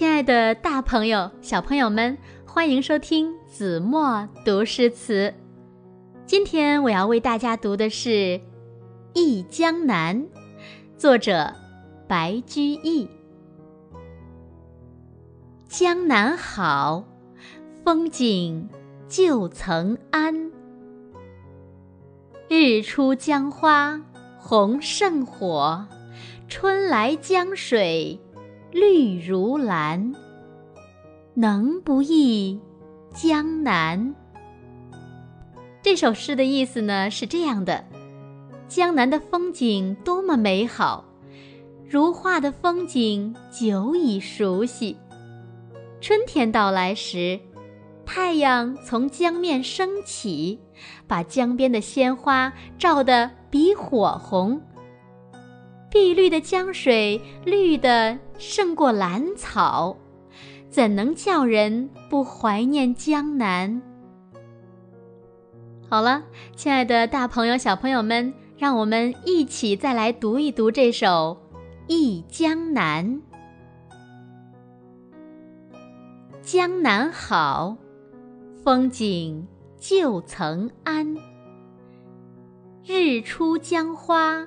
亲爱的，大朋友、小朋友们，欢迎收听子墨读诗词。今天我要为大家读的是《忆江南》，作者白居易。江南好，风景旧曾谙。日出江花红胜火，春来江水绿如蓝。能不忆江南？这首诗的意思呢是这样的：江南的风景多么美好，如画的风景久已熟悉。春天到来时，太阳从江面升起，把江边的鲜花照得比火红。碧绿的江水绿得胜过兰草，怎能叫人不怀念江南？好了，亲爱的大朋友、小朋友们，让我们一起再来读一读这首《忆江南》。江南好，风景旧曾谙。日出江花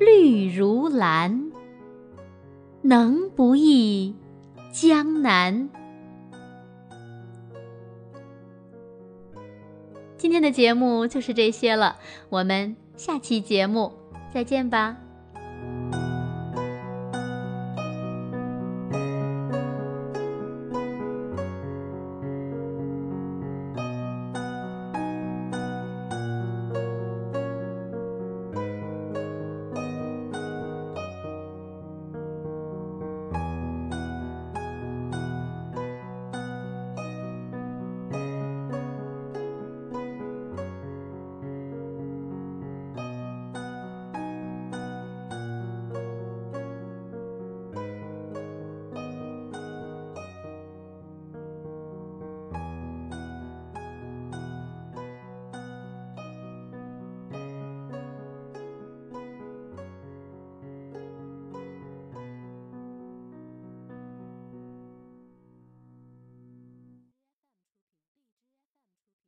绿如蓝。能不忆江南？今天的节目就是这些了，我们下期节目再见吧。